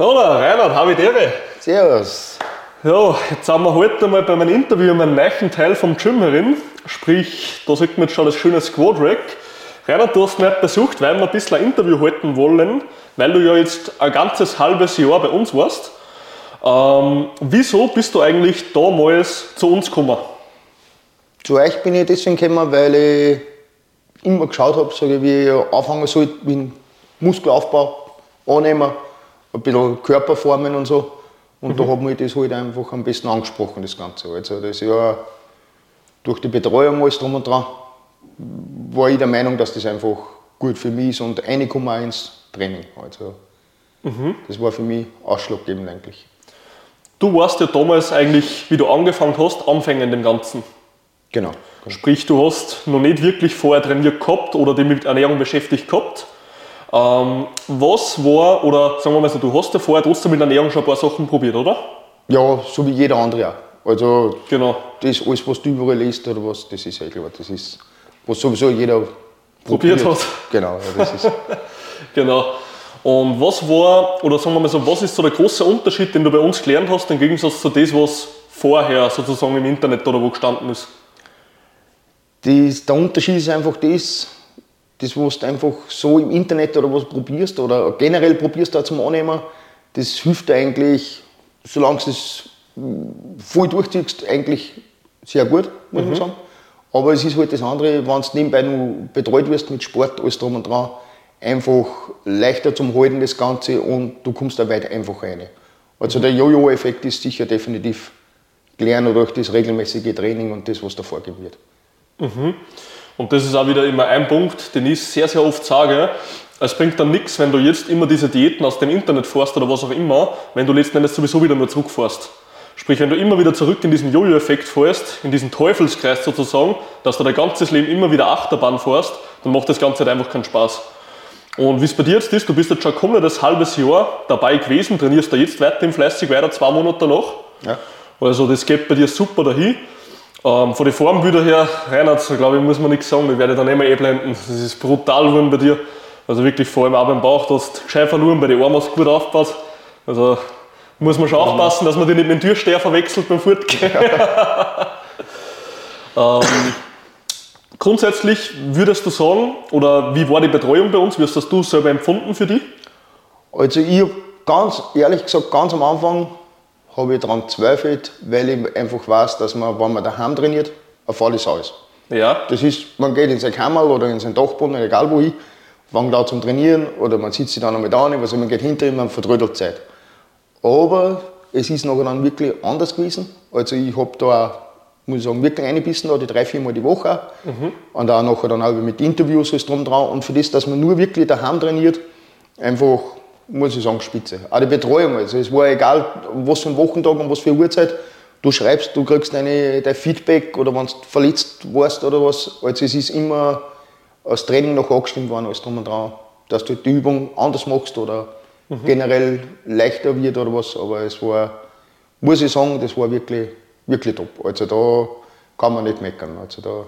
Hallo Reinhard, habe ich dir. Servus. Ja, jetzt sind wir heute mal bei meinem Interview in einem neuen Teil vom Gym herin. Sprich, da sieht man jetzt schon das schöne Squad Rack. Reinhard, du hast mich besucht, weil wir ein bisschen ein Interview halten wollen, weil du ja jetzt ein ganzes halbes Jahr bei uns warst. Ähm, wieso bist du eigentlich damals zu uns gekommen? Zu euch bin ich deswegen gekommen, weil ich immer geschaut habe, sage ich, wie ich anfangen soll mit Muskelaufbau, annehmen, ein bisschen Körperformen und so. Und da hat mich das halt einfach am besten angesprochen, das Ganze. Also das ja durch die Betreuung alles drum und dran, war ich der Meinung, dass das einfach gut für mich ist und reinkommen auch ins Training. Also das war für mich ausschlaggebend eigentlich. Du warst ja damals eigentlich, wie du angefangen hast, Anfänger in dem Ganzen. Genau. Sprich, du hast noch nicht wirklich vorher trainiert gehabt oder dich mit Ernährung beschäftigt gehabt. Ähm, was war, oder sagen wir mal so, du hast ja vorher trotzdem mit Ernährung schon ein paar Sachen probiert, oder? Ja, so wie jeder andere auch. Also Genau. das alles, was du überall liest oder was, das ist ja klar. Das ist, was sowieso jeder Probiert hat. Genau, ja, das ist. Genau. Und was war, oder sagen wir mal so, was ist so der große Unterschied, den du bei uns gelernt hast, im Gegensatz zu dem, was vorher sozusagen im Internet oder wo gestanden ist? Das, der Unterschied ist einfach das, das, was du einfach so im Internet oder was probierst oder generell probierst da zum Annehmen, das hilft dir eigentlich, solange du es mm, voll durchziehst, eigentlich sehr gut, muss man sagen. Aber es ist halt das andere, wenn du nebenbei noch betreut wirst mit Sport, alles drum und dran, einfach leichter zum Halten das Ganze und du kommst da weit einfacher rein. Also der Jojo-Effekt ist sicher definitiv gelernt durch das regelmäßige Training und das, was da vorgegeben wird. Und das ist auch wieder immer ein Punkt, den ich sehr, sehr oft sage. Es bringt dann nichts, wenn du jetzt immer diese Diäten aus dem Internet fährst oder was auch immer, wenn du letzten Endes sowieso wieder nur zurückfährst. Sprich, wenn du immer wieder zurück in diesen Jojo-Effekt fährst, in diesen Teufelskreis sozusagen, dass du dein ganzes Leben immer wieder Achterbahn fährst, dann macht das Ganze halt einfach keinen Spaß. Und wie es bei dir jetzt ist, du bist jetzt schon komplettes halbes Jahr dabei gewesen, trainierst da jetzt weiterhin fleißig weiter, zwei Monate noch. Ja. Also das geht bei dir super dahin. Ähm, von den Formbildern her, Reinhard, glaube ich, muss man nichts sagen, die werde ich dann immer einblenden. Das ist brutal geworden bei dir. Also wirklich vor allem auch beim Bauch, du hast gescheit verloren, bei den Armen hast du gut aufgepasst. Also muss man schon aufpassen, dass man die nicht mit dem Türsteher verwechselt beim Fortgehen. ähm, grundsätzlich würdest du sagen, oder wie war die Betreuung bei uns, wie hast das du selber empfunden für dich? Also ich habe ganz ehrlich gesagt, ganz am Anfang habe ich daran gezweifelt, weil ich einfach weiß, dass man, wenn man daheim trainiert, ein Fall ist alles. Ja, Das ist, man geht in sein Kammer oder in sein Dachboden, egal wo hin, fängt an zum Trainieren oder man sitzt sich dann einmal da, also man geht hinter ihm, man vertrödelt Zeit. Aber es ist nachher dann wirklich anders gewesen. Also ich habe da, muss ich sagen, wirklich eingebissen, da die drei, vier Mal die Woche auch. Und auch nachher dann auch mit Interviews alles drum dran. Und für das, dass man nur wirklich daheim trainiert, einfach, muss ich sagen, spitze. Auch die Betreuung, also es war egal, was für ein Wochentag und was für eine Uhrzeit, du schreibst, du kriegst deine, dein Feedback oder wenn du verletzt warst oder was. Also es ist immer das Training noch angestimmt worden, alles drum und dran, dass du die Übung anders machst oder generell leichter wird oder was. Aber es war, muss ich sagen, das war wirklich, wirklich top. Also da kann man nicht meckern. Also da,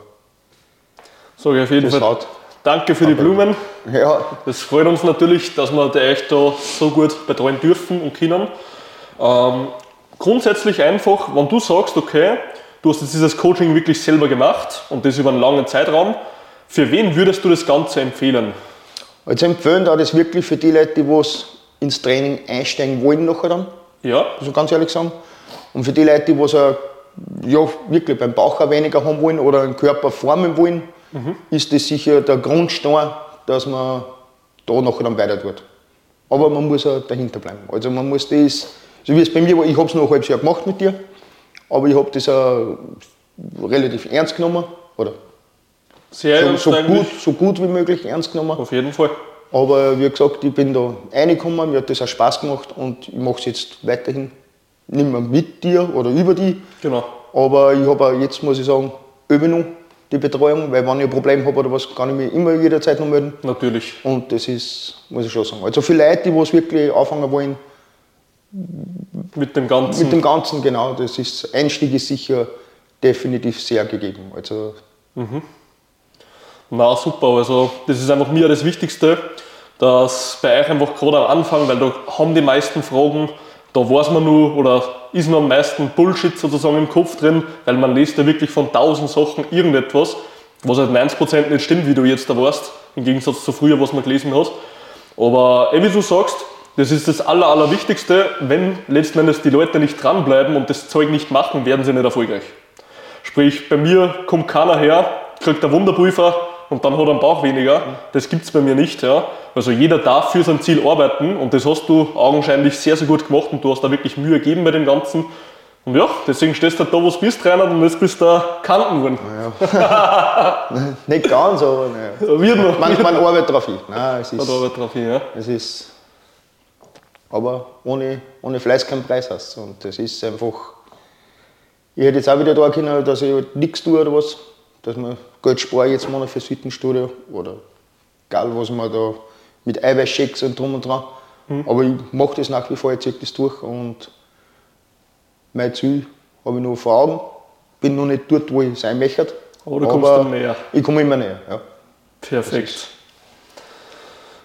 ich auf jeden das Fall. hat, Danke für die Blumen. ja, Das freut uns natürlich, dass wir euch da so gut betreuen dürfen und können. Ähm, grundsätzlich einfach, wenn du sagst, okay, du hast jetzt dieses Coaching wirklich selber gemacht und das über einen langen Zeitraum, für wen würdest du das Ganze empfehlen? also empfehlen da das wirklich für die Leute, die was ins Training einsteigen wollen nachher dann. Ja, ich ganz ehrlich sagen. Und für die Leute, die was auch, ja, wirklich beim Bauch auch weniger haben wollen oder den Körper formen wollen, ist das sicher der Grundstein, dass man da nachher dann weiter tut. Aber man muss auch dahinter bleiben. Also man muss das, so wie es bei mir war, ich habe es noch ein halbes Jahr gemacht mit dir, aber ich habe das auch relativ ernst genommen. Oder sehr so, so, gut, so gut wie möglich ernst genommen. Auf jeden Fall. Aber wie gesagt, ich bin da reingekommen, mir hat das auch Spaß gemacht und ich mache es jetzt weiterhin nicht mehr mit dir oder über die. Genau. Aber ich habe jetzt, muss ich sagen, noch die Betreuung, weil wenn ich ein Problem habe oder was, kann ich mich immer jederzeit noch melden. Natürlich. Und das ist, muss ich schon sagen. Also für Leute, die was wirklich anfangen wollen, Mit dem Ganzen. mit dem Ganzen, genau, das ist, Einstieg ist sicher definitiv sehr gegeben. Also Na super, also das ist einfach mir das Wichtigste, dass bei euch einfach gerade am Anfang, weil da haben die meisten Fragen, da weiß man nur oder ist nur am meisten Bullshit sozusagen im Kopf drin, weil man liest ja wirklich von tausend Sachen irgendetwas, was halt 90% nicht stimmt, wie du jetzt da warst, im Gegensatz zu früher, was man gelesen hat. Aber eh, wie du sagst, das ist das Aller, Allerwichtigste. Wenn letzten Endes die Leute nicht dranbleiben und das Zeug nicht machen, werden sie nicht erfolgreich. Sprich, bei mir kommt keiner her, kriegt ein Wunderprüfer und dann hat er einen Bauch weniger. Das gibt es bei mir nicht. Ja. Also jeder darf für sein Ziel arbeiten und das hast du augenscheinlich sehr, sehr gut gemacht und du hast da wirklich Mühe gegeben bei dem Ganzen. Und ja, deswegen stehst du da, wo du bist, Reinhard, und jetzt bist du da Kanten geworden. Ja. Nicht ganz, aber naja. Wird noch. Man, man arbeitet drauf hin. Nein, es ist, Arbeit drauf hin, ja. es ist, aber ohne, ohne Fleiß kein Preis hast. Und das ist einfach, ich hätte jetzt auch wieder da können, dass ich halt nichts tue oder was, dass man Geld spare jetzt mal fürs Fitnessstudio oder egal was man da mit Eiweißshakes und drum und dran. Aber ich mache das nach wie vor, ich ziehe das durch und mein Ziel habe ich noch vor Augen. Bin noch nicht dort, wo ich sein möchte. Aber du kommst dann näher. Ich komme immer näher, ja. Perfekt.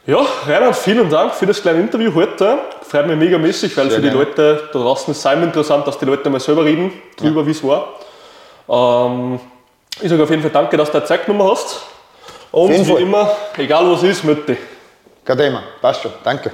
Ja, Reinhard, vielen Dank für das kleine Interview heute. Freut mich mega mäßig, weil Sehr für die gerne. Leute da draußen ist es immer interessant, dass die Leute mal selber reden, drüber, wie es war. Ähm, ich sage auf jeden Fall danke, dass du dir Zeit genommen hast. Und wie immer, egal was ist, mit dich. Kein Thema, passt schon, danke.